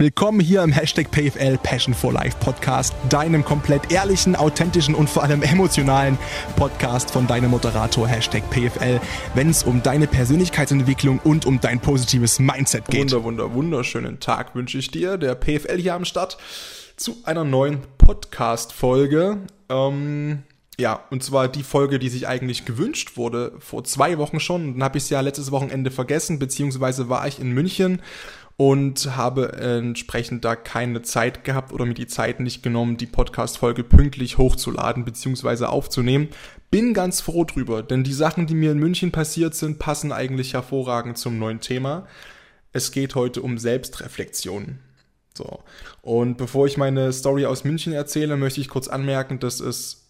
Willkommen hier im Hashtag PFL Passion for Life Podcast, deinem komplett ehrlichen, authentischen und vor allem emotionalen Podcast von deinem Moderator Hashtag PFL, wenn es um deine Persönlichkeitsentwicklung und um dein positives Mindset geht. Wunder, wunder, wunderschönen Tag wünsche ich dir, der PFL hier am Start, zu einer neuen Podcast-Folge. Ähm, ja, und zwar die Folge, die sich eigentlich gewünscht wurde, vor zwei Wochen schon. Dann habe ich es ja letztes Wochenende vergessen, beziehungsweise war ich in München und habe entsprechend da keine Zeit gehabt oder mir die Zeit nicht genommen, die Podcast-Folge pünktlich hochzuladen bzw. aufzunehmen. Bin ganz froh drüber, denn die Sachen, die mir in München passiert sind, passen eigentlich hervorragend zum neuen Thema. Es geht heute um Selbstreflexion. So. Und bevor ich meine Story aus München erzähle, möchte ich kurz anmerken, dass es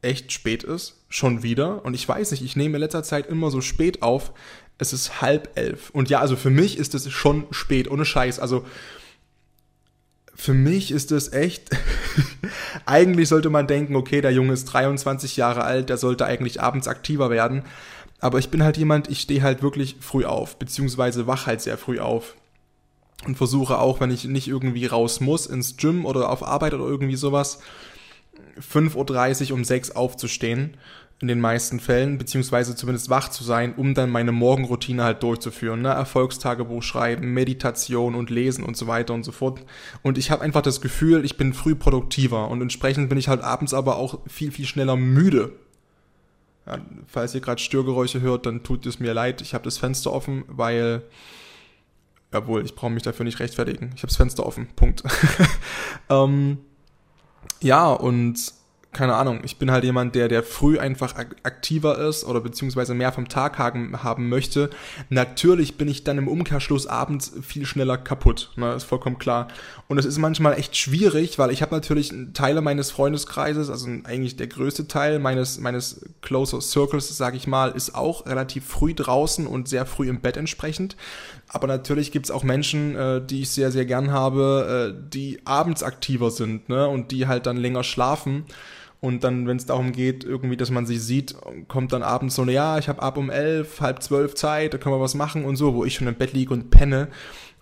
echt spät ist. Schon wieder. Und ich weiß nicht, ich nehme in letzter Zeit immer so spät auf, es ist halb elf. Und ja, also für mich ist es schon spät, ohne Scheiß. Also für mich ist es echt. eigentlich sollte man denken, okay, der Junge ist 23 Jahre alt, der sollte eigentlich abends aktiver werden. Aber ich bin halt jemand, ich stehe halt wirklich früh auf, beziehungsweise wach halt sehr früh auf. Und versuche auch, wenn ich nicht irgendwie raus muss, ins Gym oder auf Arbeit oder irgendwie sowas, 5.30 Uhr um 6 aufzustehen in den meisten Fällen, beziehungsweise zumindest wach zu sein, um dann meine Morgenroutine halt durchzuführen. Ne? Erfolgstagebuch schreiben, Meditation und Lesen und so weiter und so fort. Und ich habe einfach das Gefühl, ich bin früh produktiver und entsprechend bin ich halt abends aber auch viel, viel schneller müde. Ja, falls ihr gerade Störgeräusche hört, dann tut es mir leid. Ich habe das Fenster offen, weil Jawohl, ich brauche mich dafür nicht rechtfertigen. Ich habe das Fenster offen. Punkt. ähm, ja, und keine Ahnung, ich bin halt jemand, der, der früh einfach aktiver ist oder beziehungsweise mehr vom Tag haben, haben möchte. Natürlich bin ich dann im Umkehrschluss abends viel schneller kaputt, ne, ist vollkommen klar. Und es ist manchmal echt schwierig, weil ich habe natürlich Teile meines Freundeskreises, also eigentlich der größte Teil meines, meines Closer Circles, sage ich mal, ist auch relativ früh draußen und sehr früh im Bett entsprechend. Aber natürlich gibt es auch Menschen, äh, die ich sehr, sehr gern habe, äh, die abends aktiver sind ne, und die halt dann länger schlafen. Und dann, wenn es darum geht, irgendwie, dass man sie sieht, kommt dann abends so, ja, ich habe ab um elf, halb zwölf Zeit, da können wir was machen und so, wo ich schon im Bett liege und penne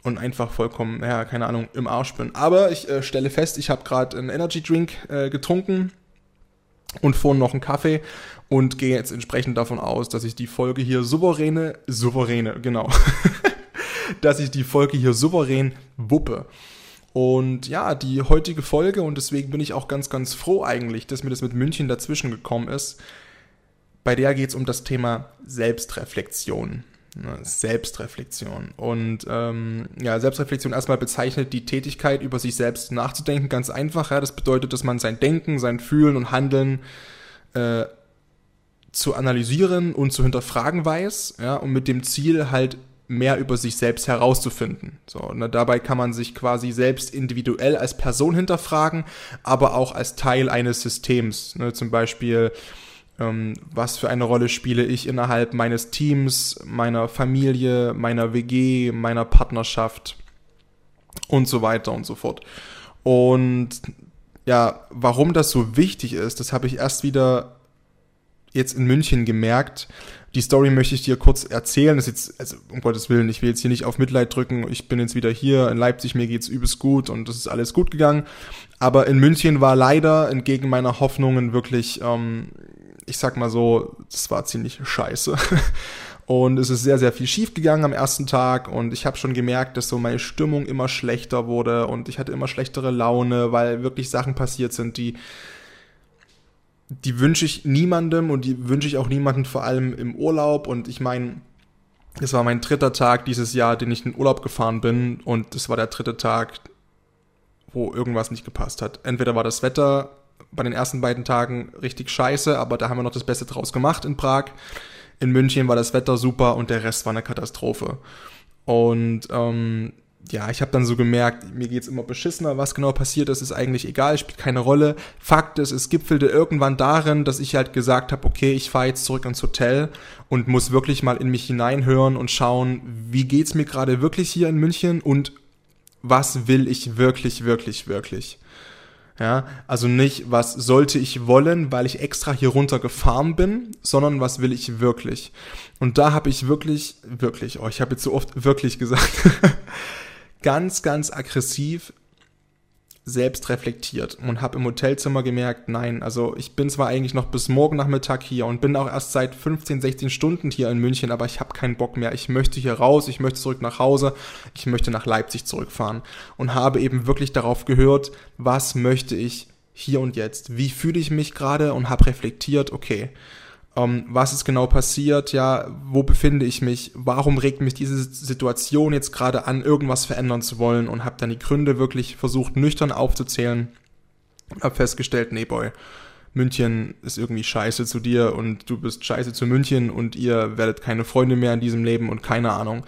und einfach vollkommen, ja, keine Ahnung, im Arsch bin. Aber ich äh, stelle fest, ich habe gerade einen Energy Drink äh, getrunken und vorhin noch einen Kaffee und gehe jetzt entsprechend davon aus, dass ich die Folge hier souveräne, souveräne, genau, dass ich die Folge hier souverän wuppe. Und ja, die heutige Folge, und deswegen bin ich auch ganz, ganz froh eigentlich, dass mir das mit München dazwischen gekommen ist, bei der geht es um das Thema Selbstreflexion. Ne, Selbstreflexion. Und ähm, ja, Selbstreflexion erstmal bezeichnet die Tätigkeit, über sich selbst nachzudenken, ganz einfach. Ja, das bedeutet, dass man sein Denken, sein Fühlen und Handeln äh, zu analysieren und zu hinterfragen weiß, ja, und mit dem Ziel halt mehr über sich selbst herauszufinden. So, ne, dabei kann man sich quasi selbst individuell als Person hinterfragen, aber auch als Teil eines Systems. Ne, zum Beispiel, ähm, was für eine Rolle spiele ich innerhalb meines Teams, meiner Familie, meiner WG, meiner Partnerschaft und so weiter und so fort. Und ja, warum das so wichtig ist, das habe ich erst wieder jetzt in München gemerkt, die Story möchte ich dir kurz erzählen. Das ist jetzt, also um Gottes Willen, ich will jetzt hier nicht auf Mitleid drücken. Ich bin jetzt wieder hier in Leipzig, mir geht's übelst gut und das ist alles gut gegangen. Aber in München war leider entgegen meiner Hoffnungen wirklich, ähm, ich sag mal so, das war ziemlich scheiße. Und es ist sehr, sehr viel schief gegangen am ersten Tag und ich habe schon gemerkt, dass so meine Stimmung immer schlechter wurde und ich hatte immer schlechtere Laune, weil wirklich Sachen passiert sind, die die wünsche ich niemandem und die wünsche ich auch niemandem vor allem im Urlaub. Und ich meine, es war mein dritter Tag dieses Jahr, den ich in den Urlaub gefahren bin und es war der dritte Tag, wo irgendwas nicht gepasst hat. Entweder war das Wetter bei den ersten beiden Tagen richtig scheiße, aber da haben wir noch das Beste draus gemacht in Prag. In München war das Wetter super und der Rest war eine Katastrophe. Und ähm, ja, ich habe dann so gemerkt, mir geht's immer beschissener, was genau passiert ist, ist eigentlich egal, spielt keine Rolle. Fakt ist, es gipfelte irgendwann darin, dass ich halt gesagt habe, okay, ich fahre jetzt zurück ins Hotel und muss wirklich mal in mich hineinhören und schauen, wie geht's mir gerade wirklich hier in München und was will ich wirklich, wirklich, wirklich. Ja, also nicht, was sollte ich wollen, weil ich extra hier runter gefahren bin, sondern was will ich wirklich. Und da habe ich wirklich, wirklich, oh, ich habe jetzt so oft wirklich gesagt, ganz, ganz aggressiv selbst reflektiert und habe im Hotelzimmer gemerkt, nein, also ich bin zwar eigentlich noch bis morgen Nachmittag hier und bin auch erst seit 15, 16 Stunden hier in München, aber ich habe keinen Bock mehr. Ich möchte hier raus, ich möchte zurück nach Hause, ich möchte nach Leipzig zurückfahren und habe eben wirklich darauf gehört, was möchte ich hier und jetzt? Wie fühle ich mich gerade und habe reflektiert, okay, ähm, was ist genau passiert, ja, wo befinde ich mich, warum regt mich diese Situation jetzt gerade an, irgendwas verändern zu wollen? Und habe dann die Gründe wirklich versucht nüchtern aufzuzählen und habe festgestellt, nee, boy, München ist irgendwie scheiße zu dir und du bist scheiße zu München und ihr werdet keine Freunde mehr in diesem Leben und keine Ahnung.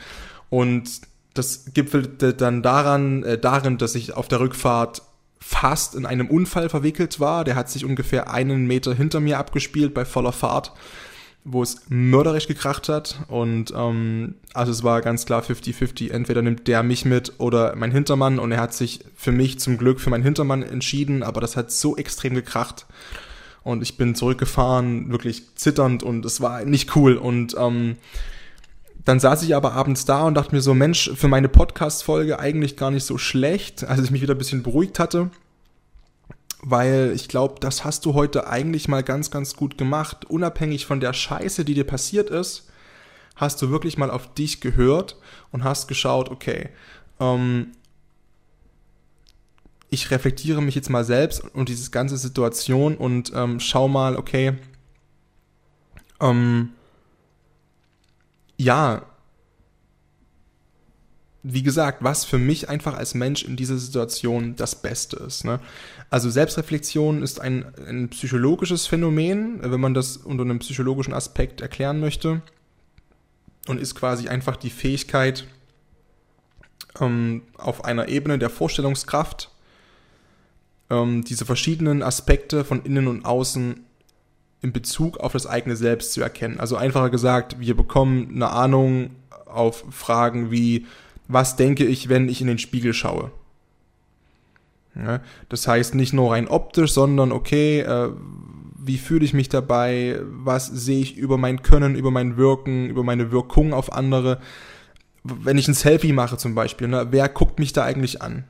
Und das gipfelte dann daran, äh, darin, dass ich auf der Rückfahrt fast in einem Unfall verwickelt war. Der hat sich ungefähr einen Meter hinter mir abgespielt bei voller Fahrt, wo es mörderisch gekracht hat. Und ähm, also es war ganz klar 50-50. Entweder nimmt der mich mit oder mein Hintermann. Und er hat sich für mich zum Glück für meinen Hintermann entschieden, aber das hat so extrem gekracht. Und ich bin zurückgefahren, wirklich zitternd und es war nicht cool. Und ähm, dann saß ich aber abends da und dachte mir so, Mensch, für meine Podcast-Folge eigentlich gar nicht so schlecht, als ich mich wieder ein bisschen beruhigt hatte. Weil ich glaube, das hast du heute eigentlich mal ganz, ganz gut gemacht. Unabhängig von der Scheiße, die dir passiert ist, hast du wirklich mal auf dich gehört und hast geschaut, okay, ähm, ich reflektiere mich jetzt mal selbst und diese ganze Situation und ähm, schau mal, okay, ähm, ja, wie gesagt, was für mich einfach als Mensch in dieser Situation das Beste ist. Ne? Also Selbstreflexion ist ein, ein, psychologisches Phänomen, wenn man das unter einem psychologischen Aspekt erklären möchte. Und ist quasi einfach die Fähigkeit, ähm, auf einer Ebene der Vorstellungskraft ähm, diese verschiedenen Aspekte von innen und außen in Bezug auf das eigene Selbst zu erkennen. Also einfacher gesagt, wir bekommen eine Ahnung auf Fragen wie, was denke ich, wenn ich in den Spiegel schaue? Ja, das heißt nicht nur rein optisch, sondern okay, äh, wie fühle ich mich dabei? Was sehe ich über mein Können, über mein Wirken, über meine Wirkung auf andere? Wenn ich ein Selfie mache zum Beispiel, ne, wer guckt mich da eigentlich an?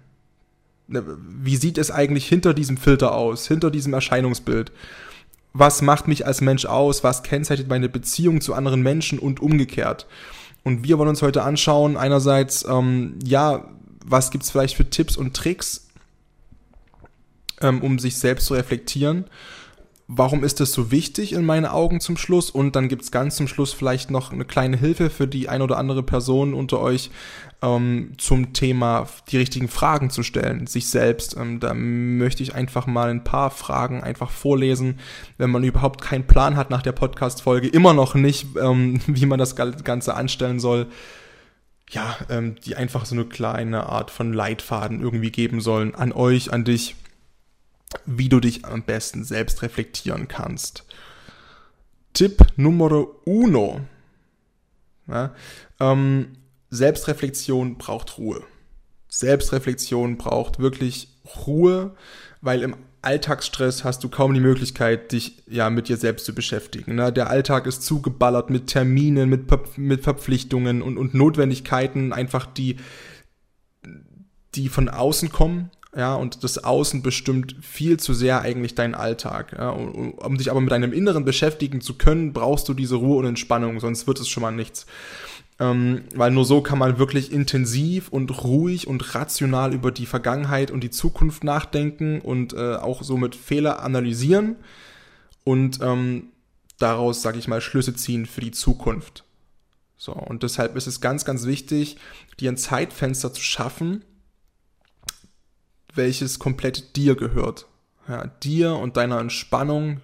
Ne, wie sieht es eigentlich hinter diesem Filter aus, hinter diesem Erscheinungsbild? Was macht mich als Mensch aus, was kennzeichnet meine Beziehung zu anderen Menschen und umgekehrt. Und wir wollen uns heute anschauen, einerseits, ähm, ja, was gibt's vielleicht für Tipps und Tricks, ähm, um sich selbst zu reflektieren warum ist das so wichtig in meinen Augen zum Schluss? Und dann gibt's ganz zum Schluss vielleicht noch eine kleine Hilfe für die ein oder andere Person unter euch ähm, zum Thema die richtigen Fragen zu stellen, sich selbst. Ähm, da möchte ich einfach mal ein paar Fragen einfach vorlesen, wenn man überhaupt keinen Plan hat nach der Podcast-Folge, immer noch nicht, ähm, wie man das Ganze anstellen soll. Ja, ähm, die einfach so eine kleine Art von Leitfaden irgendwie geben sollen an euch, an dich wie du dich am besten selbst reflektieren kannst. Tipp Nummer uno. Ja, ähm, Selbstreflexion braucht Ruhe. Selbstreflexion braucht wirklich Ruhe, weil im Alltagsstress hast du kaum die Möglichkeit, dich ja mit dir selbst zu beschäftigen. Ne? Der Alltag ist zugeballert mit Terminen, mit, mit Verpflichtungen und, und Notwendigkeiten, einfach die, die von außen kommen ja, und das Außen bestimmt viel zu sehr eigentlich deinen Alltag. Ja, um, um dich aber mit deinem Inneren beschäftigen zu können, brauchst du diese Ruhe und Entspannung, sonst wird es schon mal nichts. Ähm, weil nur so kann man wirklich intensiv und ruhig und rational über die Vergangenheit und die Zukunft nachdenken und äh, auch somit Fehler analysieren und ähm, daraus, sage ich mal, Schlüsse ziehen für die Zukunft. So, und deshalb ist es ganz, ganz wichtig, dir ein Zeitfenster zu schaffen, welches komplett dir gehört. Ja, dir und deiner Entspannung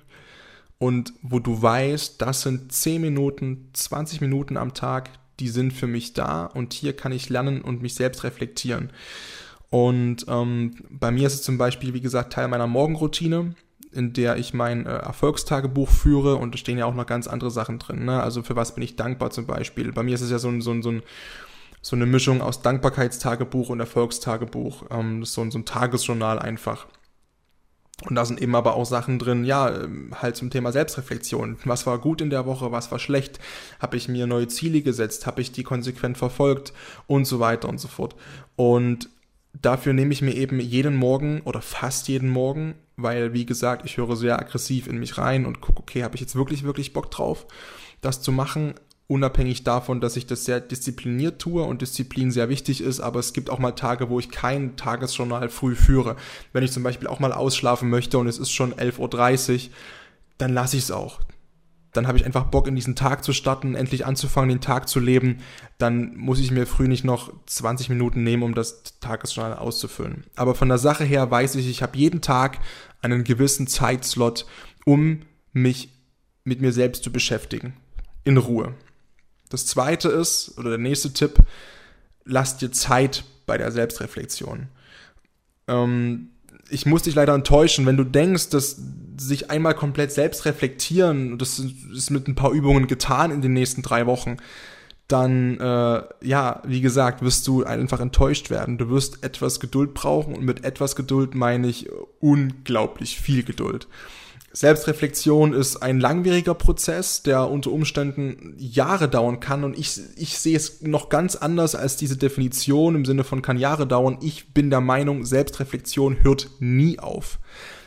und wo du weißt, das sind 10 Minuten, 20 Minuten am Tag, die sind für mich da und hier kann ich lernen und mich selbst reflektieren. Und ähm, bei mir ist es zum Beispiel, wie gesagt, Teil meiner Morgenroutine, in der ich mein äh, Erfolgstagebuch führe und da stehen ja auch noch ganz andere Sachen drin. Ne? Also für was bin ich dankbar zum Beispiel. Bei mir ist es ja so ein, so ein, so ein so eine Mischung aus Dankbarkeitstagebuch und Erfolgstagebuch. Ähm, das ist so, so ein Tagesjournal einfach. Und da sind eben aber auch Sachen drin, ja, ähm, halt zum Thema Selbstreflexion. Was war gut in der Woche, was war schlecht? Habe ich mir neue Ziele gesetzt? Habe ich die konsequent verfolgt? Und so weiter und so fort. Und dafür nehme ich mir eben jeden Morgen oder fast jeden Morgen, weil, wie gesagt, ich höre sehr aggressiv in mich rein und gucke, okay, habe ich jetzt wirklich, wirklich Bock drauf, das zu machen? Unabhängig davon, dass ich das sehr diszipliniert tue und Disziplin sehr wichtig ist, aber es gibt auch mal Tage, wo ich kein Tagesjournal früh führe. Wenn ich zum Beispiel auch mal ausschlafen möchte und es ist schon 11.30 Uhr, dann lasse ich es auch. Dann habe ich einfach Bock, in diesen Tag zu starten, endlich anzufangen, den Tag zu leben. Dann muss ich mir früh nicht noch 20 Minuten nehmen, um das Tagesjournal auszufüllen. Aber von der Sache her weiß ich, ich habe jeden Tag einen gewissen Zeitslot, um mich mit mir selbst zu beschäftigen. In Ruhe. Das zweite ist, oder der nächste Tipp, lass dir Zeit bei der Selbstreflexion. Ähm, ich muss dich leider enttäuschen, wenn du denkst, dass sich einmal komplett selbst reflektieren, das ist mit ein paar Übungen getan in den nächsten drei Wochen, dann, äh, ja, wie gesagt, wirst du einfach enttäuscht werden. Du wirst etwas Geduld brauchen und mit etwas Geduld meine ich unglaublich viel Geduld. Selbstreflexion ist ein langwieriger Prozess, der unter Umständen Jahre dauern kann und ich, ich sehe es noch ganz anders als diese Definition im Sinne von kann Jahre dauern. Ich bin der Meinung, Selbstreflexion hört nie auf.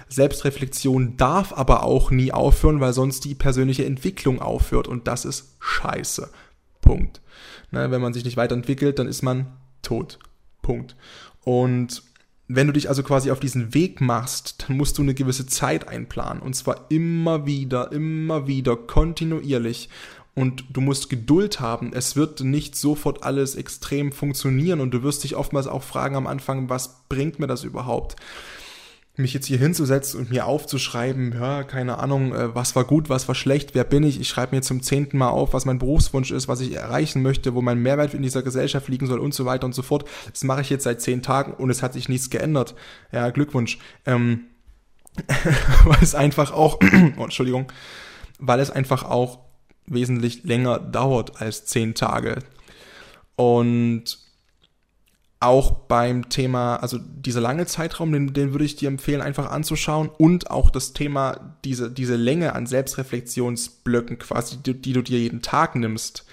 Selbstreflexion darf aber auch nie aufhören, weil sonst die persönliche Entwicklung aufhört und das ist scheiße. Punkt. Ne, wenn man sich nicht weiterentwickelt, dann ist man tot. Punkt. Und wenn du dich also quasi auf diesen Weg machst, dann musst du eine gewisse Zeit einplanen. Und zwar immer wieder, immer wieder, kontinuierlich. Und du musst Geduld haben. Es wird nicht sofort alles extrem funktionieren. Und du wirst dich oftmals auch fragen am Anfang, was bringt mir das überhaupt? Mich jetzt hier hinzusetzen und mir aufzuschreiben, ja, keine Ahnung, äh, was war gut, was war schlecht, wer bin ich? Ich schreibe mir zum zehnten Mal auf, was mein Berufswunsch ist, was ich erreichen möchte, wo mein Mehrwert in dieser Gesellschaft liegen soll und so weiter und so fort. Das mache ich jetzt seit zehn Tagen und es hat sich nichts geändert. Ja, Glückwunsch. Ähm, weil es einfach auch, oh, Entschuldigung, weil es einfach auch wesentlich länger dauert als zehn Tage. Und auch beim Thema, also dieser lange Zeitraum, den, den würde ich dir empfehlen, einfach anzuschauen und auch das Thema, diese, diese Länge an Selbstreflexionsblöcken quasi, die, die du dir jeden Tag nimmst.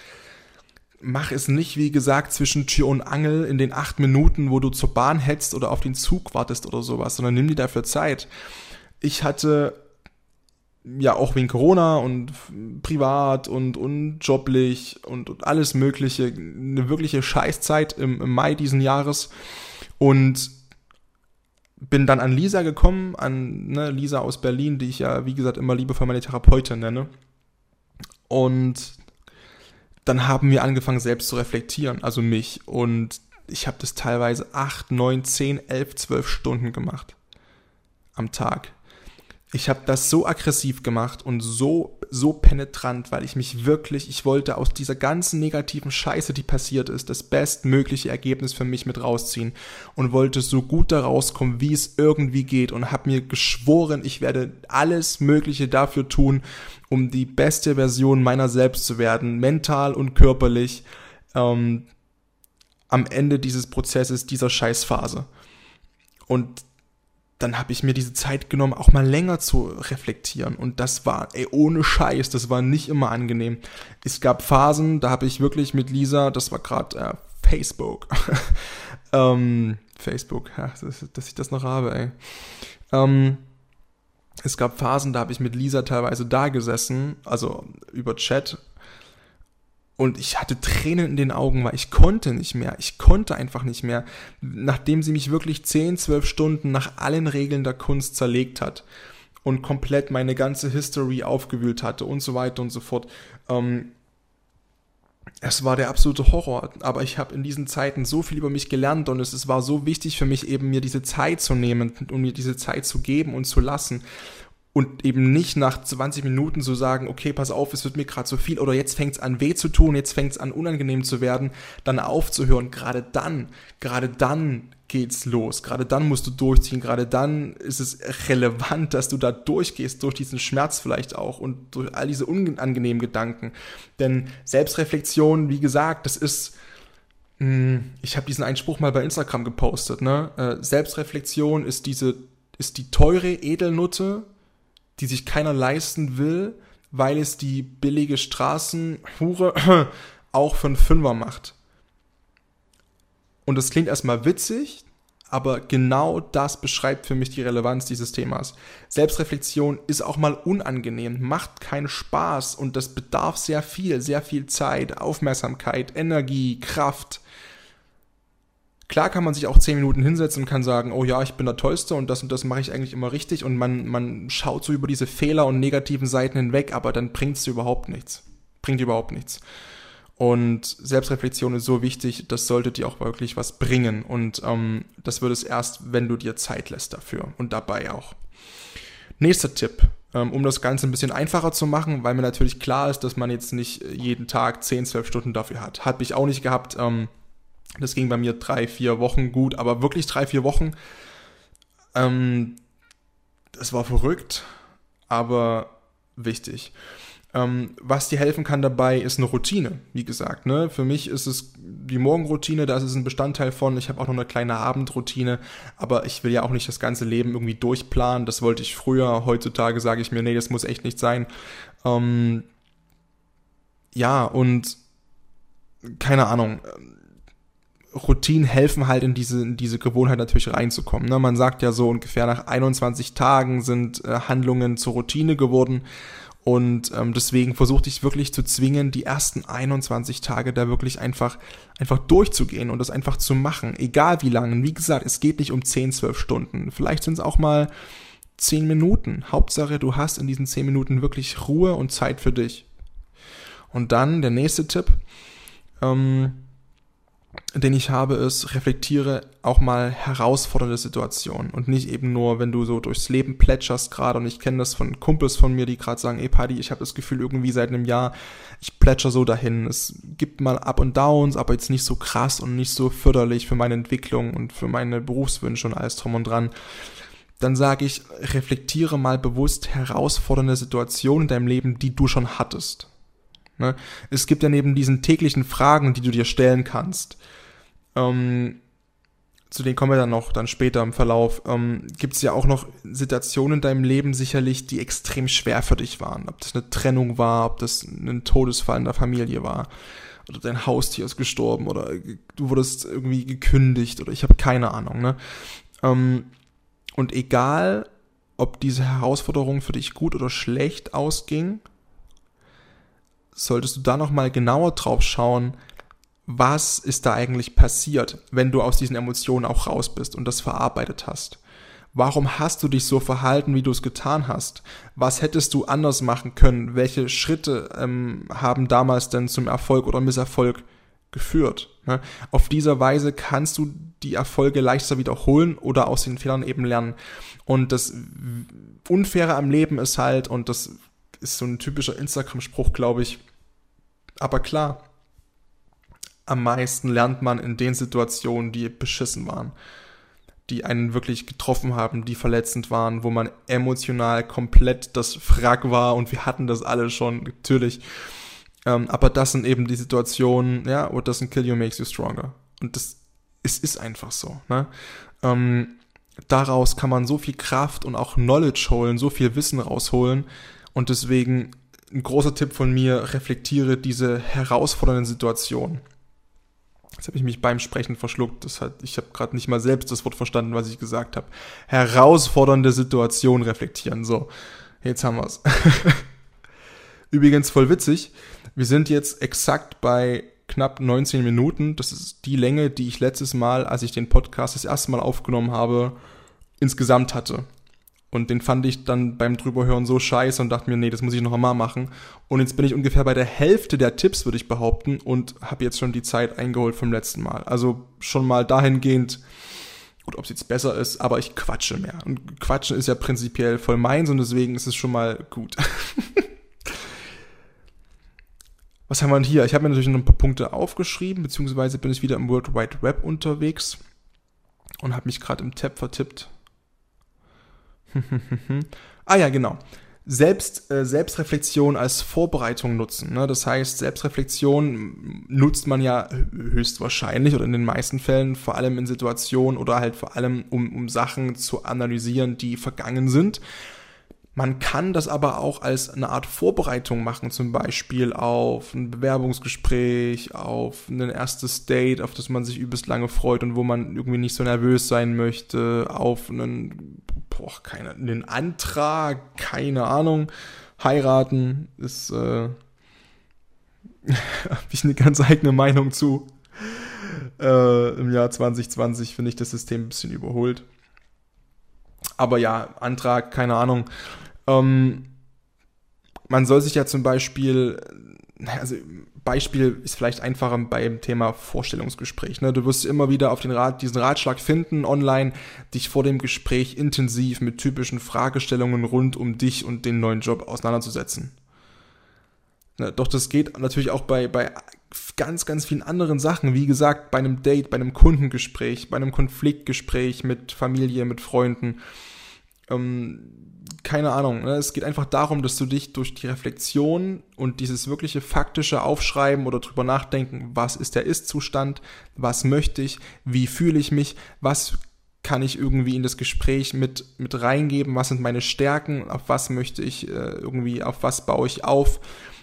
Mach es nicht, wie gesagt, zwischen Tür und Angel in den acht Minuten, wo du zur Bahn hetzt oder auf den Zug wartest oder sowas, sondern nimm dir dafür Zeit. Ich hatte ja auch wegen Corona und privat und, und joblich und, und alles Mögliche, eine wirkliche Scheißzeit im, im Mai diesen Jahres und bin dann an Lisa gekommen, an ne, Lisa aus Berlin, die ich ja, wie gesagt, immer liebevoll meine Therapeutin nenne. Und dann haben wir angefangen, selbst zu reflektieren, also mich. Und ich habe das teilweise 8, 9, 10, 11, 12 Stunden gemacht am Tag ich habe das so aggressiv gemacht und so so penetrant, weil ich mich wirklich, ich wollte aus dieser ganzen negativen Scheiße, die passiert ist, das bestmögliche Ergebnis für mich mit rausziehen und wollte so gut da rauskommen, wie es irgendwie geht und habe mir geschworen, ich werde alles Mögliche dafür tun, um die beste Version meiner selbst zu werden, mental und körperlich. Ähm, am Ende dieses Prozesses, dieser Scheißphase. Und dann habe ich mir diese Zeit genommen, auch mal länger zu reflektieren. Und das war, ey, ohne Scheiß, das war nicht immer angenehm. Es gab Phasen, da habe ich wirklich mit Lisa, das war gerade äh, Facebook. ähm, Facebook, ja, dass, dass, ich das noch habe, ey. Ähm, es gab Phasen, da habe ich mit Lisa teilweise da gesessen, also über Chat und ich hatte Tränen in den Augen, weil ich konnte nicht mehr. Ich konnte einfach nicht mehr. Nachdem sie mich wirklich 10, 12 Stunden nach allen Regeln der Kunst zerlegt hat und komplett meine ganze History aufgewühlt hatte und so weiter und so fort. Ähm, es war der absolute Horror, aber ich habe in diesen Zeiten so viel über mich gelernt und es, es war so wichtig für mich eben mir diese Zeit zu nehmen und mir diese Zeit zu geben und zu lassen und eben nicht nach 20 Minuten zu sagen, okay, pass auf, es wird mir gerade zu viel oder jetzt fängt es an weh zu tun, jetzt fängt es an unangenehm zu werden, dann aufzuhören. Gerade dann, gerade dann geht's los. Gerade dann musst du durchziehen. Gerade dann ist es relevant, dass du da durchgehst, durch diesen Schmerz vielleicht auch und durch all diese unangenehmen Gedanken. Denn Selbstreflexion, wie gesagt, das ist hm, ich habe diesen Einspruch mal bei Instagram gepostet, ne? Äh, Selbstreflexion ist diese ist die teure Edelnutte, die sich keiner leisten will, weil es die billige Straßenhure auch für einen Fünfer macht. Und das klingt erstmal witzig, aber genau das beschreibt für mich die Relevanz dieses Themas. Selbstreflexion ist auch mal unangenehm, macht keinen Spaß und das bedarf sehr viel, sehr viel Zeit, Aufmerksamkeit, Energie, Kraft. Klar kann man sich auch zehn Minuten hinsetzen und kann sagen, oh ja, ich bin der Tollste und das und das mache ich eigentlich immer richtig und man, man schaut so über diese Fehler und negativen Seiten hinweg, aber dann bringt es überhaupt nichts. Bringt überhaupt nichts. Und Selbstreflexion ist so wichtig, das sollte dir auch wirklich was bringen. Und ähm, das wird es erst, wenn du dir Zeit lässt dafür und dabei auch. Nächster Tipp, ähm, um das Ganze ein bisschen einfacher zu machen, weil mir natürlich klar ist, dass man jetzt nicht jeden Tag 10, 12 Stunden dafür hat. Hat ich auch nicht gehabt. Ähm, das ging bei mir drei, vier Wochen gut, aber wirklich drei, vier Wochen. Ähm, das war verrückt, aber wichtig. Ähm, was dir helfen kann dabei, ist eine Routine, wie gesagt. Ne? Für mich ist es die Morgenroutine, da ist es ein Bestandteil von. Ich habe auch noch eine kleine Abendroutine, aber ich will ja auch nicht das ganze Leben irgendwie durchplanen. Das wollte ich früher. Heutzutage sage ich mir, nee, das muss echt nicht sein. Ähm, ja, und keine Ahnung Routinen helfen halt in diese, in diese Gewohnheit natürlich reinzukommen. Ne? Man sagt ja so ungefähr nach 21 Tagen sind äh, Handlungen zur Routine geworden. Und ähm, deswegen versuchte ich wirklich zu zwingen, die ersten 21 Tage da wirklich einfach, einfach durchzugehen und das einfach zu machen. Egal wie lange. Wie gesagt, es geht nicht um 10, 12 Stunden. Vielleicht sind es auch mal 10 Minuten. Hauptsache, du hast in diesen 10 Minuten wirklich Ruhe und Zeit für dich. Und dann der nächste Tipp. Ähm, den ich habe, ist, reflektiere auch mal herausfordernde Situationen und nicht eben nur, wenn du so durchs Leben plätscherst gerade und ich kenne das von Kumpels von mir, die gerade sagen, ey Paddy, ich habe das Gefühl irgendwie seit einem Jahr, ich plätscher so dahin. Es gibt mal Up und Downs, aber jetzt nicht so krass und nicht so förderlich für meine Entwicklung und für meine Berufswünsche und alles drum und dran. Dann sage ich, reflektiere mal bewusst herausfordernde Situationen in deinem Leben, die du schon hattest. Ne? Es gibt ja neben diesen täglichen Fragen, die du dir stellen kannst, ähm, zu denen kommen wir dann noch dann später im Verlauf, ähm, gibt es ja auch noch Situationen in deinem Leben sicherlich, die extrem schwer für dich waren. Ob das eine Trennung war, ob das ein Todesfall in der Familie war oder dein Haustier ist gestorben oder du wurdest irgendwie gekündigt oder ich habe keine Ahnung. Ne? Ähm, und egal, ob diese Herausforderung für dich gut oder schlecht ausging, solltest du da nochmal genauer drauf schauen, was ist da eigentlich passiert, wenn du aus diesen Emotionen auch raus bist und das verarbeitet hast. Warum hast du dich so verhalten, wie du es getan hast? Was hättest du anders machen können? Welche Schritte ähm, haben damals denn zum Erfolg oder Misserfolg geführt? Ne? Auf dieser Weise kannst du die Erfolge leichter wiederholen oder aus den Fehlern eben lernen. Und das Unfaire am Leben ist halt, und das ist so ein typischer Instagram-Spruch, glaube ich, aber klar, am meisten lernt man in den Situationen, die beschissen waren, die einen wirklich getroffen haben, die verletzend waren, wo man emotional komplett das Frack war und wir hatten das alle schon, natürlich. Ähm, aber das sind eben die Situationen, ja, what doesn't kill you makes you stronger. Und das, es ist einfach so, ne? Ähm, daraus kann man so viel Kraft und auch Knowledge holen, so viel Wissen rausholen. Und deswegen ein großer Tipp von mir, reflektiere diese herausfordernden Situationen. Jetzt habe ich mich beim Sprechen verschluckt. Das hat, ich habe gerade nicht mal selbst das Wort verstanden, was ich gesagt habe. Herausfordernde Situation reflektieren. So, jetzt haben wir's. Übrigens voll witzig. Wir sind jetzt exakt bei knapp 19 Minuten. Das ist die Länge, die ich letztes Mal, als ich den Podcast das erste Mal aufgenommen habe, insgesamt hatte. Und den fand ich dann beim drüberhören so scheiße und dachte mir, nee, das muss ich noch einmal machen. Und jetzt bin ich ungefähr bei der Hälfte der Tipps, würde ich behaupten, und habe jetzt schon die Zeit eingeholt vom letzten Mal. Also schon mal dahingehend, gut, ob es jetzt besser ist, aber ich quatsche mehr. Und Quatschen ist ja prinzipiell voll meins und deswegen ist es schon mal gut. Was haben wir denn hier? Ich habe mir natürlich noch ein paar Punkte aufgeschrieben, beziehungsweise bin ich wieder im World Wide Web unterwegs und habe mich gerade im Tab vertippt ah ja, genau. selbst, äh, Selbstreflexion als Vorbereitung nutzen. Ne? Das heißt, Selbstreflexion nutzt man ja höchstwahrscheinlich oder in den meisten Fällen vor allem in Situationen oder halt vor allem, um, um Sachen zu analysieren, die vergangen sind. Man kann das aber auch als eine Art Vorbereitung machen, zum Beispiel auf ein Bewerbungsgespräch, auf ein erstes Date, auf das man sich übelst lange freut und wo man irgendwie nicht so nervös sein möchte, auf einen boah, keine, einen Antrag, keine Ahnung, heiraten ist, äh, habe ich eine ganz eigene Meinung zu. Äh, Im Jahr 2020 finde ich das System ein bisschen überholt. Aber ja, Antrag, keine Ahnung. Ähm, man soll sich ja zum Beispiel, also Beispiel ist vielleicht einfacher beim Thema Vorstellungsgespräch. Ne? Du wirst immer wieder auf den Rat, diesen Ratschlag finden online, dich vor dem Gespräch intensiv mit typischen Fragestellungen rund um dich und den neuen Job auseinanderzusetzen. Ne? Doch das geht natürlich auch bei, bei ganz, ganz vielen anderen Sachen. Wie gesagt, bei einem Date, bei einem Kundengespräch, bei einem Konfliktgespräch mit Familie, mit Freunden. Ähm, keine Ahnung, ne? es geht einfach darum, dass du dich durch die Reflexion und dieses wirkliche faktische Aufschreiben oder drüber nachdenken, was ist der Ist-Zustand, was möchte ich, wie fühle ich mich, was kann ich irgendwie in das Gespräch mit, mit reingeben, was sind meine Stärken, auf was möchte ich äh, irgendwie, auf was baue ich auf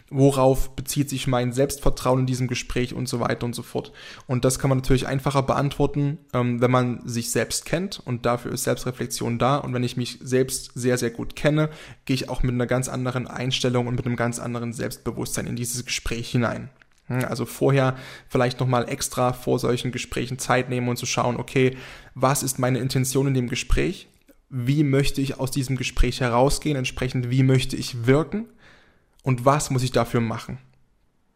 worauf bezieht sich mein Selbstvertrauen in diesem Gespräch und so weiter und so fort. Und das kann man natürlich einfacher beantworten, ähm, wenn man sich selbst kennt und dafür ist Selbstreflexion da. Und wenn ich mich selbst sehr, sehr gut kenne, gehe ich auch mit einer ganz anderen Einstellung und mit einem ganz anderen Selbstbewusstsein in dieses Gespräch hinein. Hm, also vorher vielleicht nochmal extra vor solchen Gesprächen Zeit nehmen und zu schauen, okay, was ist meine Intention in dem Gespräch? Wie möchte ich aus diesem Gespräch herausgehen? Entsprechend, wie möchte ich wirken? Und was muss ich dafür machen?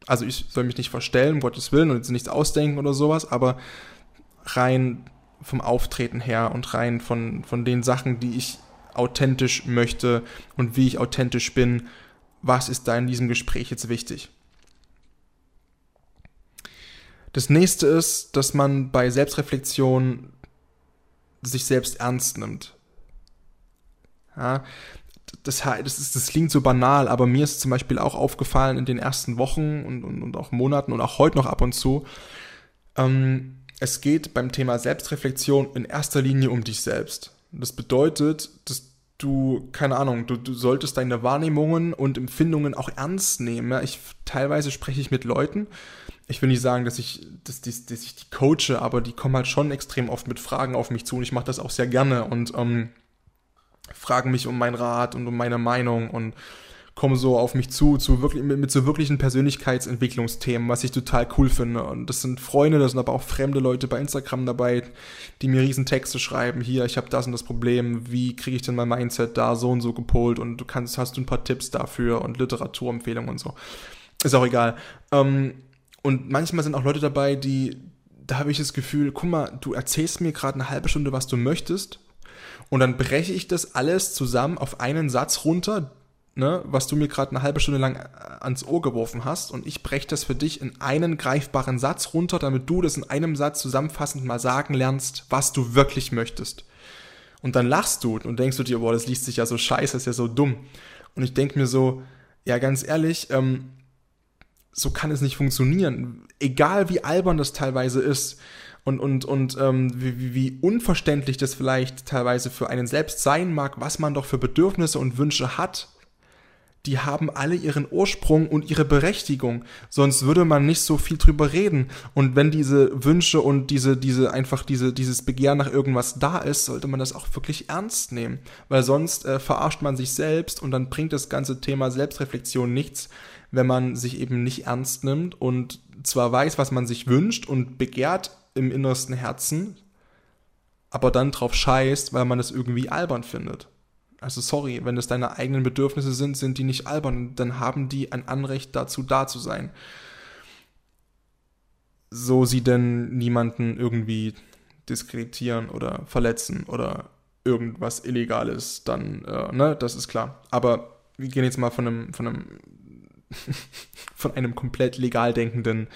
Also ich soll mich nicht verstellen, um Gottes Willen und jetzt nichts ausdenken oder sowas, aber rein vom Auftreten her und rein von, von den Sachen, die ich authentisch möchte und wie ich authentisch bin, was ist da in diesem Gespräch jetzt wichtig? Das nächste ist, dass man bei Selbstreflexion sich selbst ernst nimmt. Ja, das, das, ist, das klingt so banal, aber mir ist zum Beispiel auch aufgefallen in den ersten Wochen und, und, und auch Monaten und auch heute noch ab und zu, ähm, es geht beim Thema Selbstreflexion in erster Linie um dich selbst. Das bedeutet, dass du, keine Ahnung, du, du solltest deine Wahrnehmungen und Empfindungen auch ernst nehmen. Ich, teilweise spreche ich mit Leuten, ich will nicht sagen, dass ich, dass, dass, dass ich die coache, aber die kommen halt schon extrem oft mit Fragen auf mich zu und ich mache das auch sehr gerne und ähm, fragen mich um meinen Rat und um meine Meinung und kommen so auf mich zu, zu wirklich, mit, mit so wirklichen Persönlichkeitsentwicklungsthemen, was ich total cool finde. Und das sind Freunde, das sind aber auch fremde Leute bei Instagram dabei, die mir riesen Texte schreiben, hier, ich habe das und das Problem, wie kriege ich denn mein Mindset da so und so gepolt und du kannst, hast du ein paar Tipps dafür und Literaturempfehlungen und so. Ist auch egal. Ähm, und manchmal sind auch Leute dabei, die, da habe ich das Gefühl, guck mal, du erzählst mir gerade eine halbe Stunde, was du möchtest, und dann breche ich das alles zusammen auf einen Satz runter, ne, was du mir gerade eine halbe Stunde lang äh, ans Ohr geworfen hast. Und ich breche das für dich in einen greifbaren Satz runter, damit du das in einem Satz zusammenfassend mal sagen lernst, was du wirklich möchtest. Und dann lachst du und denkst du dir, boah, das liest sich ja so scheiße, ist ja so dumm. Und ich denke mir so, ja, ganz ehrlich, ähm, so kann es nicht funktionieren. Egal wie albern das teilweise ist und, und, und ähm, wie, wie unverständlich das vielleicht teilweise für einen selbst sein mag, was man doch für Bedürfnisse und Wünsche hat, die haben alle ihren Ursprung und ihre Berechtigung. Sonst würde man nicht so viel drüber reden. Und wenn diese Wünsche und diese, diese, einfach diese, dieses Begehren nach irgendwas da ist, sollte man das auch wirklich ernst nehmen. Weil sonst äh, verarscht man sich selbst und dann bringt das ganze Thema Selbstreflexion nichts, wenn man sich eben nicht ernst nimmt und zwar weiß, was man sich wünscht und begehrt im innersten Herzen, aber dann drauf scheißt, weil man es irgendwie albern findet. Also sorry, wenn es deine eigenen Bedürfnisse sind, sind die nicht albern, dann haben die ein Anrecht dazu, da zu sein. So sie denn niemanden irgendwie diskreditieren oder verletzen oder irgendwas Illegales, dann, äh, ne, das ist klar. Aber wir gehen jetzt mal von einem, von einem, von einem komplett legal denkenden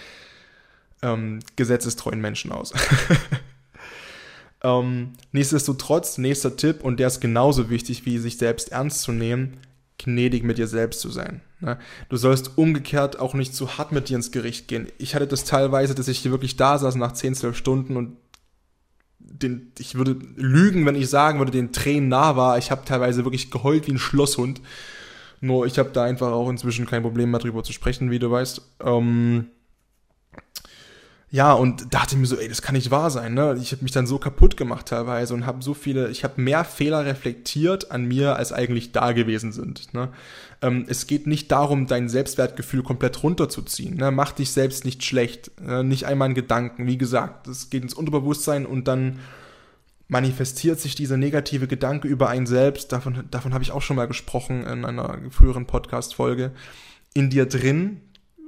ähm, gesetzestreuen Menschen aus. ähm, nichtsdestotrotz, nächster Tipp, und der ist genauso wichtig wie sich selbst ernst zu nehmen, gnädig mit dir selbst zu sein. Ne? Du sollst umgekehrt auch nicht zu hart mit dir ins Gericht gehen. Ich hatte das teilweise, dass ich hier wirklich da saß nach 10, 12 Stunden und den, ich würde lügen, wenn ich sagen würde, den Tränen nah war. Ich habe teilweise wirklich geheult wie ein Schlosshund. Nur ich habe da einfach auch inzwischen kein Problem mehr drüber zu sprechen, wie du weißt. Ähm, ja, und dachte mir so, ey, das kann nicht wahr sein, ne? Ich habe mich dann so kaputt gemacht teilweise und habe so viele, ich habe mehr Fehler reflektiert an mir, als eigentlich da gewesen sind. Ne? Ähm, es geht nicht darum, dein Selbstwertgefühl komplett runterzuziehen. Ne? Mach dich selbst nicht schlecht, äh, nicht einmal in Gedanken. Wie gesagt, es geht ins Unterbewusstsein und dann manifestiert sich dieser negative Gedanke über einen selbst. Davon, davon habe ich auch schon mal gesprochen in einer früheren Podcast-Folge. In dir drin,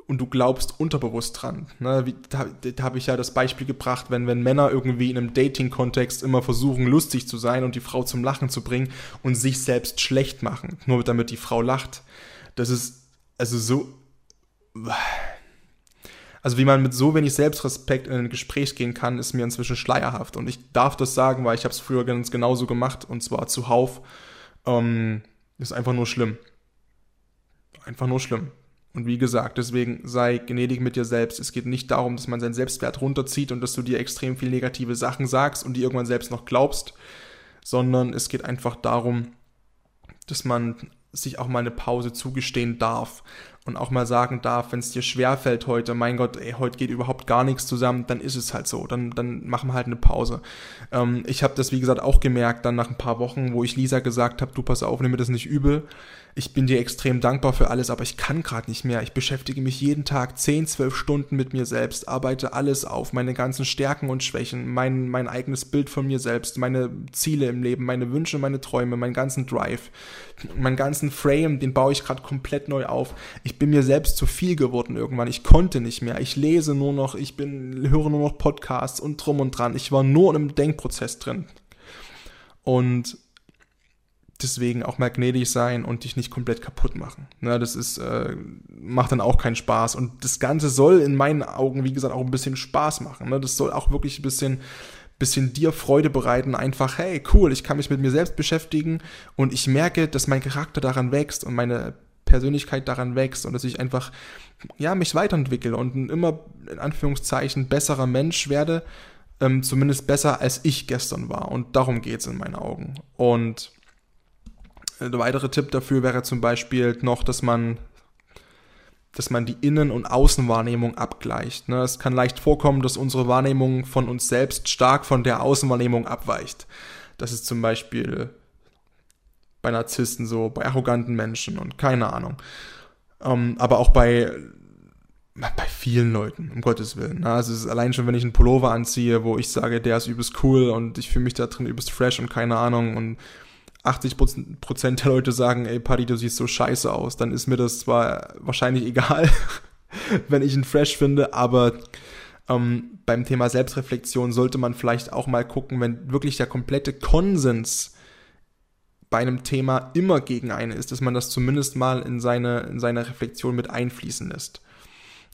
und du glaubst unterbewusst dran. Ne? Wie, da, da habe ich ja das Beispiel gebracht, wenn, wenn Männer irgendwie in einem Dating-Kontext immer versuchen, lustig zu sein und die Frau zum Lachen zu bringen und sich selbst schlecht machen, nur damit die Frau lacht. Das ist also so. Also wie man mit so wenig Selbstrespekt in ein Gespräch gehen kann, ist mir inzwischen schleierhaft. Und ich darf das sagen, weil ich habe es früher ganz genauso gemacht und zwar zuhauf. Ähm, ist einfach nur schlimm. Einfach nur schlimm. Und wie gesagt, deswegen sei gnädig mit dir selbst. Es geht nicht darum, dass man seinen Selbstwert runterzieht und dass du dir extrem viel negative Sachen sagst und die irgendwann selbst noch glaubst, sondern es geht einfach darum, dass man sich auch mal eine Pause zugestehen darf und auch mal sagen darf, wenn es dir schwerfällt heute, mein Gott, ey, heute geht überhaupt gar nichts zusammen, dann ist es halt so, dann, dann machen wir halt eine Pause. Ähm, ich habe das, wie gesagt, auch gemerkt, dann nach ein paar Wochen, wo ich Lisa gesagt habe, du pass auf, nimm mir das nicht übel, ich bin dir extrem dankbar für alles, aber ich kann gerade nicht mehr. Ich beschäftige mich jeden Tag 10, 12 Stunden mit mir selbst, arbeite alles auf, meine ganzen Stärken und Schwächen, mein, mein eigenes Bild von mir selbst, meine Ziele im Leben, meine Wünsche, meine Träume, meinen ganzen Drive, meinen ganzen Frame, den baue ich gerade komplett neu auf. Ich bin mir selbst zu viel geworden irgendwann. Ich konnte nicht mehr. Ich lese nur noch, ich bin, höre nur noch Podcasts und drum und dran. Ich war nur in einem Denkprozess drin. Und deswegen auch mal gnädig sein und dich nicht komplett kaputt machen. Ne, das ist, äh, macht dann auch keinen Spaß. Und das Ganze soll in meinen Augen, wie gesagt, auch ein bisschen Spaß machen. Ne? Das soll auch wirklich ein bisschen, bisschen dir Freude bereiten. Einfach, hey, cool, ich kann mich mit mir selbst beschäftigen und ich merke, dass mein Charakter daran wächst und meine Persönlichkeit daran wächst und dass ich einfach, ja, mich weiterentwickle und ein immer, in Anführungszeichen, besserer Mensch werde. Ähm, zumindest besser als ich gestern war. Und darum geht's in meinen Augen. Und der weitere Tipp dafür wäre zum Beispiel noch, dass man dass man die Innen- und Außenwahrnehmung abgleicht. Ne? Es kann leicht vorkommen, dass unsere Wahrnehmung von uns selbst stark von der Außenwahrnehmung abweicht. Das ist zum Beispiel bei Narzissten so, bei arroganten Menschen und keine Ahnung. Ähm, aber auch bei, bei vielen Leuten, um Gottes Willen. Ne? Also es ist allein schon, wenn ich einen Pullover anziehe, wo ich sage, der ist übelst cool und ich fühle mich da drin übelst fresh und keine Ahnung und 80% der Leute sagen, ey Paddy, du siehst so scheiße aus, dann ist mir das zwar wahrscheinlich egal, wenn ich ihn fresh finde, aber ähm, beim Thema Selbstreflexion sollte man vielleicht auch mal gucken, wenn wirklich der komplette Konsens bei einem Thema immer gegen eine ist, dass man das zumindest mal in seine, in seine Reflexion mit einfließen lässt.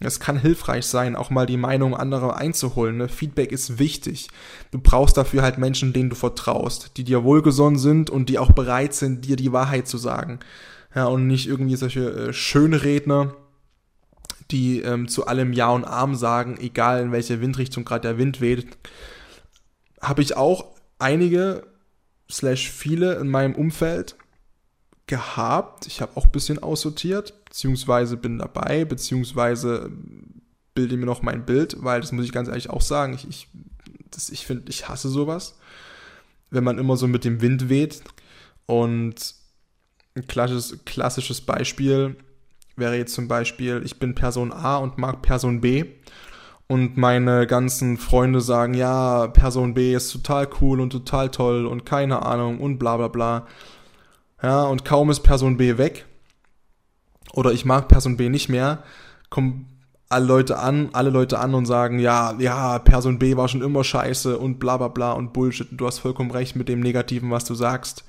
Es kann hilfreich sein, auch mal die Meinung anderer einzuholen. Ne? Feedback ist wichtig. Du brauchst dafür halt Menschen, denen du vertraust, die dir wohlgesonnen sind und die auch bereit sind, dir die Wahrheit zu sagen. Ja, und nicht irgendwie solche äh, Schönredner, die ähm, zu allem Ja und Arm sagen, egal in welche Windrichtung gerade der Wind weht. Habe ich auch einige, slash viele in meinem Umfeld, gehabt. Ich habe auch ein bisschen aussortiert, beziehungsweise bin dabei, beziehungsweise bilde mir noch mein Bild, weil das muss ich ganz ehrlich auch sagen. Ich, ich, ich finde, ich hasse sowas, wenn man immer so mit dem Wind weht. Und ein klassisches, klassisches Beispiel wäre jetzt zum Beispiel, ich bin Person A und mag Person B. Und meine ganzen Freunde sagen, ja, Person B ist total cool und total toll und keine Ahnung und bla bla bla. Ja, und kaum ist Person B weg oder ich mag Person B nicht mehr, kommen alle Leute an, alle Leute an und sagen, ja, ja, Person B war schon immer scheiße und bla bla bla und Bullshit. Und du hast vollkommen recht mit dem Negativen, was du sagst.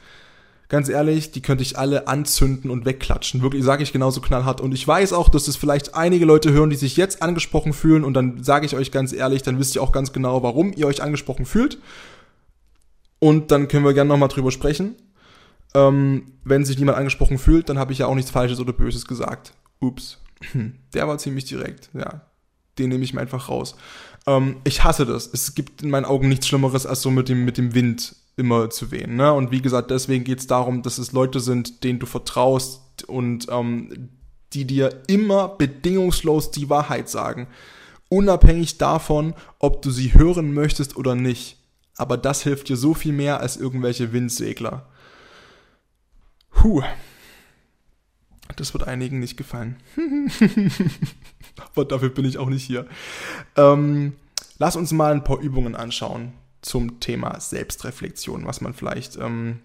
Ganz ehrlich, die könnte ich alle anzünden und wegklatschen. Wirklich, sage ich genauso knallhart. Und ich weiß auch, dass es vielleicht einige Leute hören, die sich jetzt angesprochen fühlen. Und dann sage ich euch ganz ehrlich, dann wisst ihr auch ganz genau, warum ihr euch angesprochen fühlt. Und dann können wir gerne nochmal drüber sprechen. Ähm, wenn sich niemand angesprochen fühlt, dann habe ich ja auch nichts Falsches oder Böses gesagt. Ups. Der war ziemlich direkt, ja. Den nehme ich mir einfach raus. Ähm, ich hasse das. Es gibt in meinen Augen nichts Schlimmeres, als so mit dem, mit dem Wind immer zu wehen. Ne? Und wie gesagt, deswegen geht es darum, dass es Leute sind, denen du vertraust und ähm, die dir immer bedingungslos die Wahrheit sagen. Unabhängig davon, ob du sie hören möchtest oder nicht. Aber das hilft dir so viel mehr als irgendwelche Windsegler. Puh. Das wird einigen nicht gefallen. Aber dafür bin ich auch nicht hier. Ähm, lass uns mal ein paar Übungen anschauen zum Thema Selbstreflexion, was man vielleicht ähm,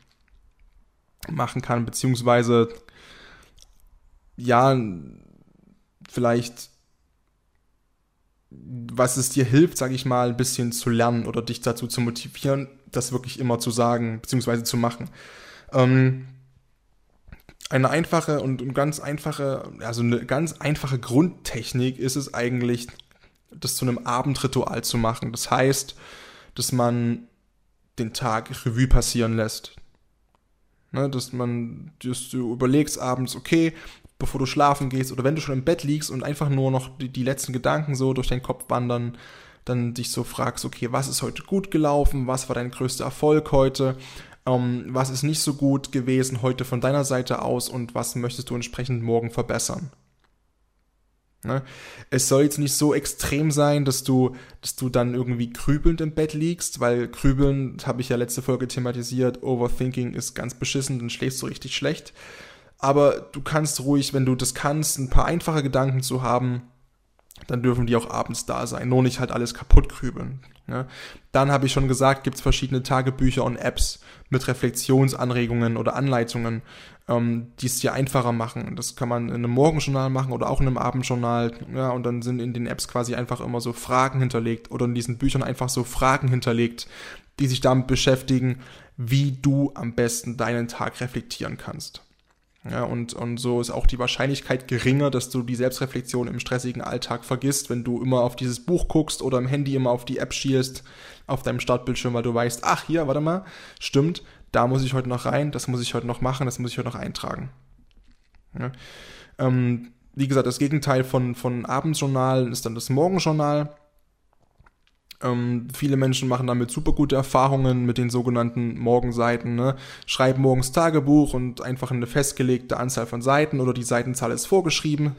machen kann, beziehungsweise ja, vielleicht was es dir hilft, sage ich mal, ein bisschen zu lernen oder dich dazu zu motivieren, das wirklich immer zu sagen, beziehungsweise zu machen. Ähm, eine einfache und ganz einfache, also eine ganz einfache Grundtechnik ist es eigentlich, das zu einem Abendritual zu machen. Das heißt, dass man den Tag Revue passieren lässt. Ne, dass man, dass du überlegst abends, okay, bevor du schlafen gehst oder wenn du schon im Bett liegst und einfach nur noch die, die letzten Gedanken so durch deinen Kopf wandern, dann dich so fragst, okay, was ist heute gut gelaufen, was war dein größter Erfolg heute, ähm, was ist nicht so gut gewesen heute von deiner Seite aus und was möchtest du entsprechend morgen verbessern. Ne? Es soll jetzt nicht so extrem sein, dass du, dass du dann irgendwie grübelnd im Bett liegst, weil grübeln, das habe ich ja letzte Folge thematisiert, Overthinking ist ganz beschissen, dann schläfst du richtig schlecht. Aber du kannst ruhig, wenn du das kannst, ein paar einfache Gedanken zu haben, dann dürfen die auch abends da sein. Nur nicht halt alles kaputt grübeln. Ne? Dann habe ich schon gesagt, gibt es verschiedene Tagebücher und Apps mit Reflexionsanregungen oder Anleitungen, ähm, die es dir einfacher machen. Das kann man in einem Morgenjournal machen oder auch in einem Abendjournal. Ja, und dann sind in den Apps quasi einfach immer so Fragen hinterlegt oder in diesen Büchern einfach so Fragen hinterlegt, die sich damit beschäftigen, wie du am besten deinen Tag reflektieren kannst. Ja, und, und so ist auch die Wahrscheinlichkeit geringer, dass du die Selbstreflexion im stressigen Alltag vergisst, wenn du immer auf dieses Buch guckst oder im Handy immer auf die App schielst, auf deinem Startbildschirm, weil du weißt, ach hier, warte mal, stimmt, da muss ich heute noch rein, das muss ich heute noch machen, das muss ich heute noch eintragen. Ja, ähm, wie gesagt, das Gegenteil von, von Abendjournal ist dann das Morgenjournal. Ähm, viele Menschen machen damit super gute Erfahrungen mit den sogenannten Morgenseiten. Ne? Schreiben morgens Tagebuch und einfach eine festgelegte Anzahl von Seiten oder die Seitenzahl ist vorgeschrieben.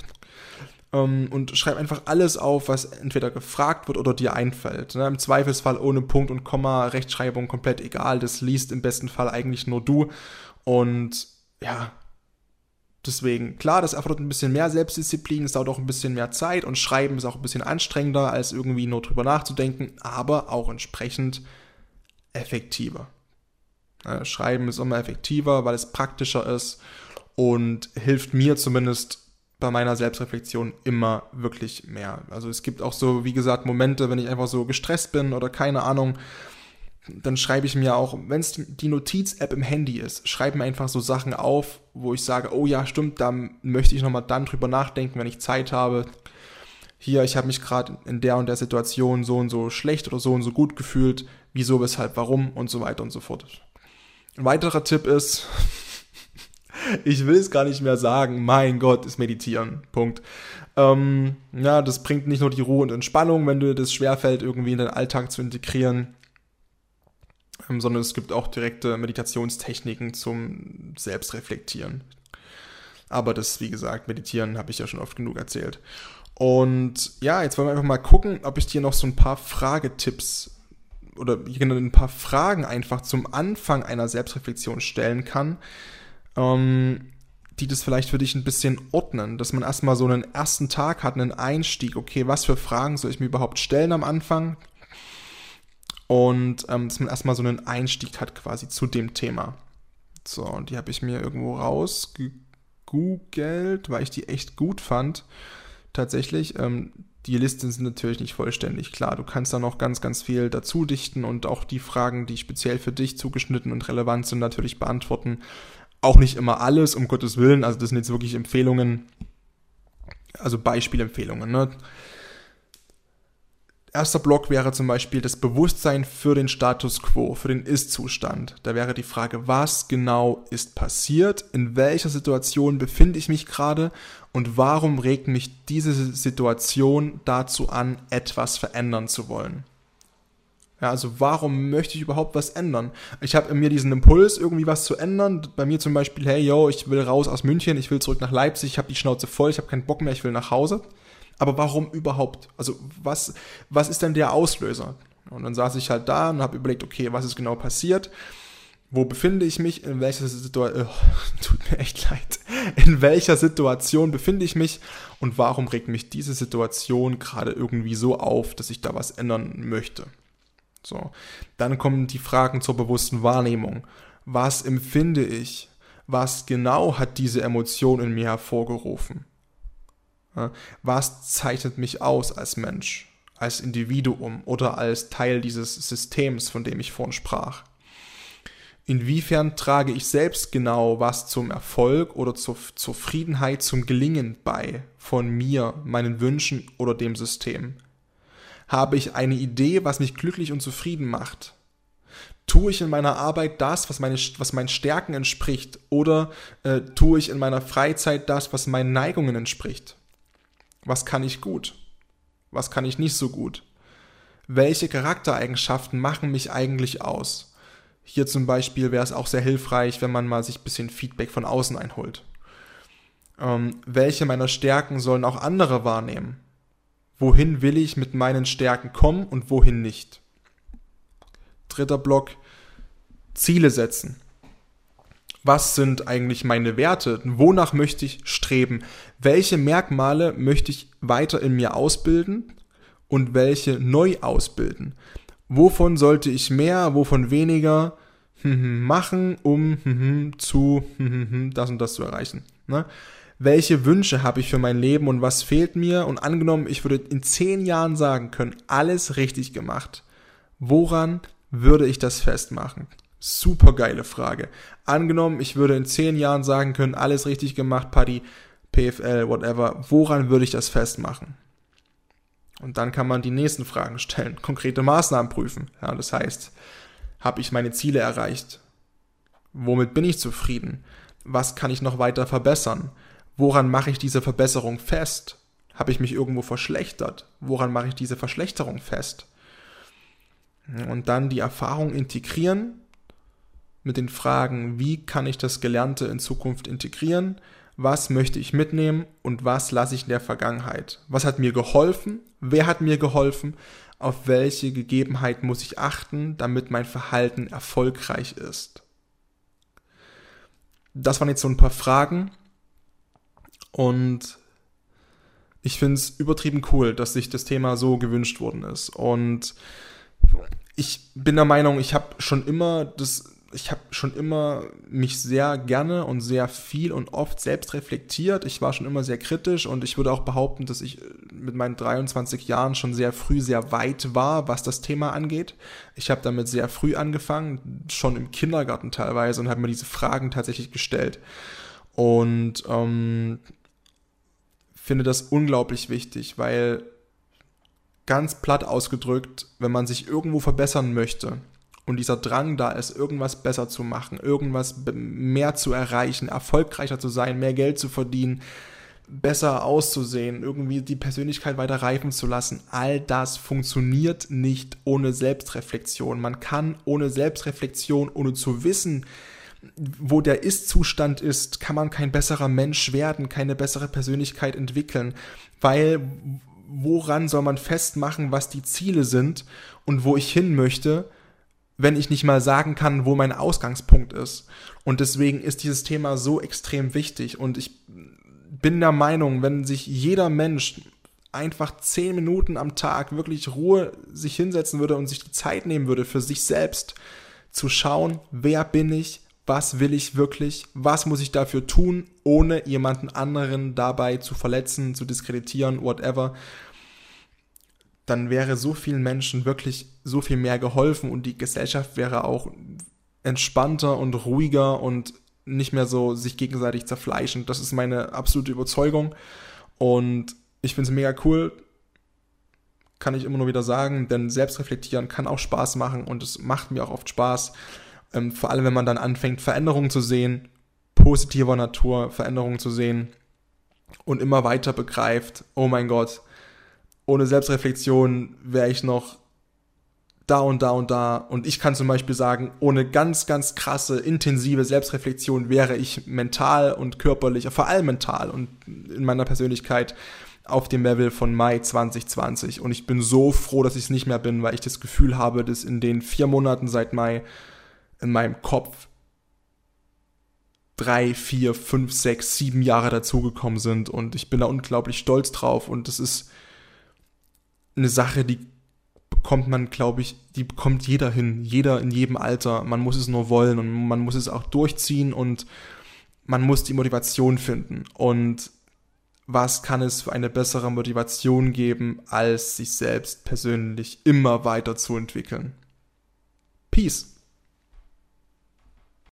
Ähm, und schreib einfach alles auf, was entweder gefragt wird oder dir einfällt. Ne? Im Zweifelsfall ohne Punkt und Komma, Rechtschreibung komplett egal. Das liest im besten Fall eigentlich nur du. Und ja, Deswegen, klar, das erfordert ein bisschen mehr Selbstdisziplin, es dauert auch ein bisschen mehr Zeit und Schreiben ist auch ein bisschen anstrengender, als irgendwie nur drüber nachzudenken, aber auch entsprechend effektiver. Schreiben ist immer effektiver, weil es praktischer ist und hilft mir zumindest bei meiner Selbstreflexion immer wirklich mehr. Also es gibt auch so, wie gesagt, Momente, wenn ich einfach so gestresst bin oder keine Ahnung, dann schreibe ich mir auch, wenn es die Notiz-App im Handy ist, schreibe mir einfach so Sachen auf, wo ich sage, oh ja, stimmt, da möchte ich nochmal dann drüber nachdenken, wenn ich Zeit habe. Hier, ich habe mich gerade in der und der Situation so und so schlecht oder so und so gut gefühlt. Wieso, weshalb, warum und so weiter und so fort. Ein weiterer Tipp ist, ich will es gar nicht mehr sagen, mein Gott, ist meditieren. Punkt. Ähm, ja, das bringt nicht nur die Ruhe und Entspannung, wenn dir das schwerfällt, irgendwie in deinen Alltag zu integrieren sondern es gibt auch direkte Meditationstechniken zum Selbstreflektieren. Aber das, wie gesagt, Meditieren habe ich ja schon oft genug erzählt. Und ja, jetzt wollen wir einfach mal gucken, ob ich dir noch so ein paar Fragetipps oder ein paar Fragen einfach zum Anfang einer Selbstreflexion stellen kann, ähm, die das vielleicht für dich ein bisschen ordnen, dass man erstmal so einen ersten Tag hat, einen Einstieg. Okay, was für Fragen soll ich mir überhaupt stellen am Anfang? Und ähm, dass man erstmal so einen Einstieg hat quasi zu dem Thema. So, und die habe ich mir irgendwo rausgegoogelt, weil ich die echt gut fand. Tatsächlich. Ähm, die Listen sind natürlich nicht vollständig, klar. Du kannst da noch ganz, ganz viel dazu dichten und auch die Fragen, die speziell für dich zugeschnitten und relevant sind, natürlich beantworten. Auch nicht immer alles, um Gottes Willen. Also das sind jetzt wirklich Empfehlungen, also Beispielempfehlungen. Ne? Erster Block wäre zum Beispiel das Bewusstsein für den Status quo, für den Ist-Zustand. Da wäre die Frage, was genau ist passiert, in welcher Situation befinde ich mich gerade und warum regt mich diese Situation dazu an, etwas verändern zu wollen. Ja, also warum möchte ich überhaupt was ändern? Ich habe in mir diesen Impuls, irgendwie was zu ändern. Bei mir zum Beispiel, hey, yo, ich will raus aus München, ich will zurück nach Leipzig, ich habe die Schnauze voll, ich habe keinen Bock mehr, ich will nach Hause. Aber warum überhaupt? Also was, was ist denn der Auslöser? Und dann saß ich halt da und habe überlegt, okay, was ist genau passiert? Wo befinde ich mich? In welcher Situation? Oh, tut mir echt leid. In welcher Situation befinde ich mich? Und warum regt mich diese Situation gerade irgendwie so auf, dass ich da was ändern möchte? So. Dann kommen die Fragen zur bewussten Wahrnehmung. Was empfinde ich? Was genau hat diese Emotion in mir hervorgerufen? Was zeichnet mich aus als Mensch, als Individuum oder als Teil dieses Systems, von dem ich vorhin sprach? Inwiefern trage ich selbst genau was zum Erfolg oder zur Zufriedenheit, zum Gelingen bei von mir, meinen Wünschen oder dem System? Habe ich eine Idee, was mich glücklich und zufrieden macht? Tue ich in meiner Arbeit das, was, meine, was meinen Stärken entspricht? Oder äh, tue ich in meiner Freizeit das, was meinen Neigungen entspricht? Was kann ich gut? Was kann ich nicht so gut? Welche Charaktereigenschaften machen mich eigentlich aus? Hier zum Beispiel wäre es auch sehr hilfreich, wenn man mal sich ein bisschen Feedback von außen einholt. Ähm, welche meiner Stärken sollen auch andere wahrnehmen? Wohin will ich mit meinen Stärken kommen und wohin nicht? Dritter Block, Ziele setzen was sind eigentlich meine Werte, wonach möchte ich streben, welche Merkmale möchte ich weiter in mir ausbilden und welche neu ausbilden. Wovon sollte ich mehr, wovon weniger hm, hm, machen, um hm, zu das und das zu erreichen. Ne? Welche Wünsche habe ich für mein Leben und was fehlt mir? Und angenommen, ich würde in zehn Jahren sagen können, alles richtig gemacht. Woran würde ich das festmachen? Super geile Frage. Angenommen, ich würde in zehn Jahren sagen können, alles richtig gemacht, Paddy, PFL, whatever. Woran würde ich das festmachen? Und dann kann man die nächsten Fragen stellen, konkrete Maßnahmen prüfen. Ja, das heißt, habe ich meine Ziele erreicht? Womit bin ich zufrieden? Was kann ich noch weiter verbessern? Woran mache ich diese Verbesserung fest? Habe ich mich irgendwo verschlechtert? Woran mache ich diese Verschlechterung fest? Und dann die Erfahrung integrieren mit den Fragen, wie kann ich das Gelernte in Zukunft integrieren, was möchte ich mitnehmen und was lasse ich in der Vergangenheit. Was hat mir geholfen, wer hat mir geholfen, auf welche Gegebenheit muss ich achten, damit mein Verhalten erfolgreich ist. Das waren jetzt so ein paar Fragen und ich finde es übertrieben cool, dass sich das Thema so gewünscht worden ist. Und ich bin der Meinung, ich habe schon immer das ich habe schon immer mich sehr gerne und sehr viel und oft selbst reflektiert. Ich war schon immer sehr kritisch und ich würde auch behaupten, dass ich äh, mit meinen 23 Jahren schon sehr früh sehr weit war, was das Thema angeht. Ich habe damit sehr früh angefangen, schon im Kindergarten teilweise und habe mir diese Fragen tatsächlich gestellt. Und ähm, finde das unglaublich wichtig, weil ganz platt ausgedrückt, wenn man sich irgendwo verbessern möchte, und dieser Drang da ist, irgendwas besser zu machen, irgendwas mehr zu erreichen, erfolgreicher zu sein, mehr Geld zu verdienen, besser auszusehen, irgendwie die Persönlichkeit weiter reifen zu lassen, all das funktioniert nicht ohne Selbstreflexion. Man kann ohne Selbstreflexion, ohne zu wissen, wo der Ist-Zustand ist, kann man kein besserer Mensch werden, keine bessere Persönlichkeit entwickeln, weil woran soll man festmachen, was die Ziele sind und wo ich hin möchte, wenn ich nicht mal sagen kann, wo mein Ausgangspunkt ist. Und deswegen ist dieses Thema so extrem wichtig. Und ich bin der Meinung, wenn sich jeder Mensch einfach zehn Minuten am Tag wirklich Ruhe sich hinsetzen würde und sich die Zeit nehmen würde für sich selbst zu schauen, wer bin ich, was will ich wirklich, was muss ich dafür tun, ohne jemanden anderen dabei zu verletzen, zu diskreditieren, whatever, dann wäre so vielen Menschen wirklich so viel mehr geholfen und die Gesellschaft wäre auch entspannter und ruhiger und nicht mehr so sich gegenseitig zerfleischen. Das ist meine absolute Überzeugung und ich finde es mega cool. kann ich immer nur wieder sagen, denn Selbstreflektieren kann auch Spaß machen und es macht mir auch oft Spaß. Ähm, vor allem, wenn man dann anfängt, Veränderungen zu sehen, positiver Natur Veränderungen zu sehen und immer weiter begreift, oh mein Gott, ohne Selbstreflexion wäre ich noch da und da und da. Und ich kann zum Beispiel sagen, ohne ganz, ganz krasse, intensive Selbstreflexion wäre ich mental und körperlich, vor allem mental und in meiner Persönlichkeit auf dem Level von Mai 2020. Und ich bin so froh, dass ich es nicht mehr bin, weil ich das Gefühl habe, dass in den vier Monaten seit Mai in meinem Kopf drei, vier, fünf, sechs, sieben Jahre dazugekommen sind. Und ich bin da unglaublich stolz drauf. Und das ist eine Sache, die bekommt man, glaube ich, die bekommt jeder hin. Jeder in jedem Alter. Man muss es nur wollen und man muss es auch durchziehen und man muss die Motivation finden. Und was kann es für eine bessere Motivation geben, als sich selbst persönlich immer weiter zu entwickeln? Peace.